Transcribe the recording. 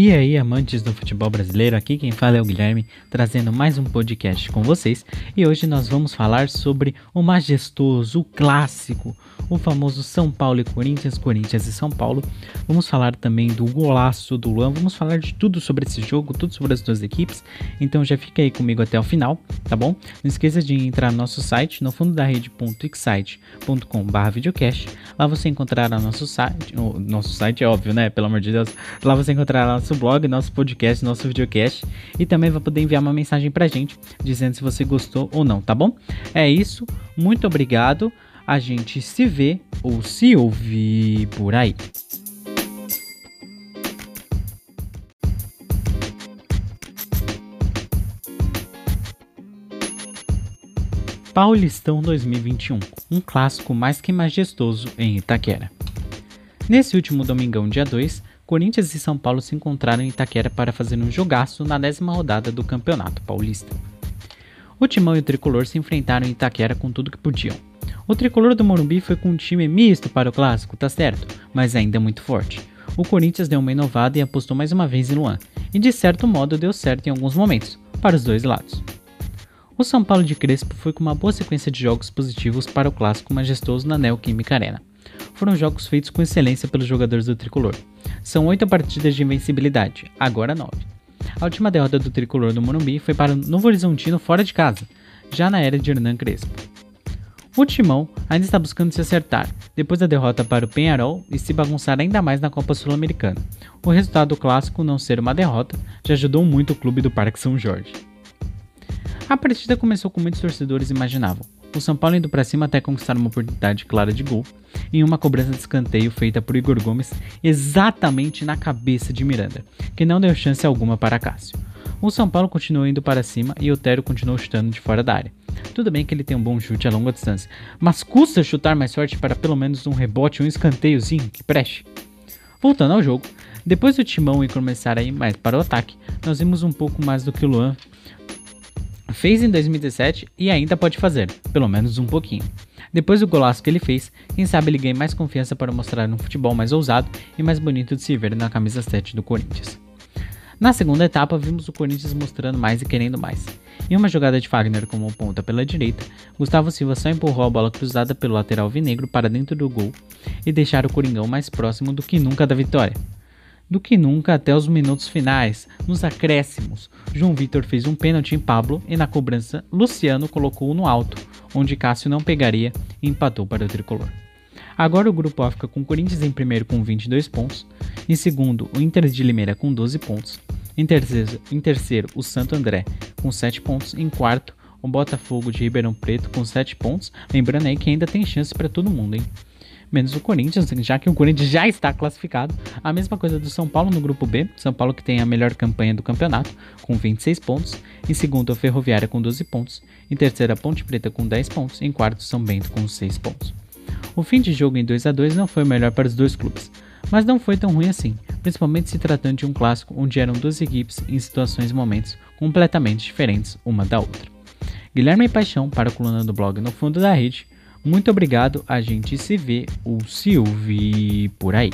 E aí, amantes do futebol brasileiro, aqui quem fala é o Guilherme, trazendo mais um podcast com vocês. E hoje nós vamos falar sobre o majestoso, o clássico, o famoso São Paulo e Corinthians, Corinthians e São Paulo. Vamos falar também do golaço do Luan, vamos falar de tudo sobre esse jogo, tudo sobre as duas equipes. Então já fica aí comigo até o final, tá bom? Não esqueça de entrar no nosso site, no fundo da rede.excite.com.br videocast. Lá você encontrará nosso site, o nosso site é óbvio, né? Pelo amor de Deus. Lá você encontrará nosso blog, nosso podcast, nosso videocast e também vai poder enviar uma mensagem pra gente dizendo se você gostou ou não, tá bom? É isso, muito obrigado. A gente se vê ou se ouvir por aí. Paulistão 2021, um clássico mais que majestoso em Itaquera. Nesse último domingão, dia 2, Corinthians e São Paulo se encontraram em Itaquera para fazer um jogaço na décima rodada do Campeonato Paulista. O Timão e o Tricolor se enfrentaram em Itaquera com tudo que podiam. O Tricolor do Morumbi foi com um time misto para o clássico, tá certo, mas ainda muito forte. O Corinthians deu uma inovada e apostou mais uma vez em Luan, e de certo modo deu certo em alguns momentos, para os dois lados. O São Paulo de Crespo foi com uma boa sequência de jogos positivos para o clássico majestoso na Neoquímica Arena. Foram jogos feitos com excelência pelos jogadores do tricolor. São oito partidas de invencibilidade, agora nove. A última derrota do tricolor do Morumbi foi para o Novo Horizontino fora de casa, já na era de Hernan Crespo. O Timão ainda está buscando se acertar, depois da derrota para o Penharol e se bagunçar ainda mais na Copa Sul-Americana. O resultado do clássico não ser uma derrota já ajudou muito o clube do Parque São Jorge. A partida começou como muitos torcedores imaginavam. O São Paulo indo para cima até conquistar uma oportunidade clara de gol em uma cobrança de escanteio feita por Igor Gomes exatamente na cabeça de Miranda, que não deu chance alguma para Cássio. O São Paulo continuou indo para cima e Otero continuou chutando de fora da área. Tudo bem que ele tem um bom chute a longa distância, mas custa chutar mais forte para pelo menos um rebote ou um escanteiozinho que preste. Voltando ao jogo, depois do Timão ir começar a ir mais para o ataque, nós vimos um pouco mais do que o Luan fez em 2017 e ainda pode fazer, pelo menos um pouquinho. Depois do golaço que ele fez, quem sabe ele ganhe mais confiança para mostrar um futebol mais ousado e mais bonito de se ver na camisa 7 do Corinthians. Na segunda etapa, vimos o Corinthians mostrando mais e querendo mais. Em uma jogada de Fagner como ponta pela direita, Gustavo Silva só empurrou a bola cruzada pelo lateral vinegro para dentro do gol e deixar o Coringão mais próximo do que nunca da vitória do que nunca até os minutos finais. Nos acréscimos, João Vitor fez um pênalti em Pablo e na cobrança, Luciano colocou no alto, onde Cássio não pegaria e empatou para o tricolor. Agora o grupo A fica com o Corinthians em primeiro com 22 pontos, em segundo o Inter de Limeira com 12 pontos, em terceiro, em terceiro o Santo André com 7 pontos, em quarto o Botafogo de Ribeirão Preto com 7 pontos, lembrando aí que ainda tem chance para todo mundo, hein? Menos o Corinthians, já que o Corinthians já está classificado. A mesma coisa do São Paulo no grupo B, São Paulo que tem a melhor campanha do campeonato, com 26 pontos. Em segundo, a Ferroviária com 12 pontos. Em terceiro, a Ponte Preta com 10 pontos. Em quarto, São Bento com 6 pontos. O fim de jogo em 2 a 2 não foi o melhor para os dois clubes, mas não foi tão ruim assim, principalmente se tratando de um clássico onde eram duas equipes em situações e momentos completamente diferentes uma da outra. Guilherme Paixão para a coluna do blog No Fundo da Rede muito obrigado, a gente se vê ou se ouve por aí.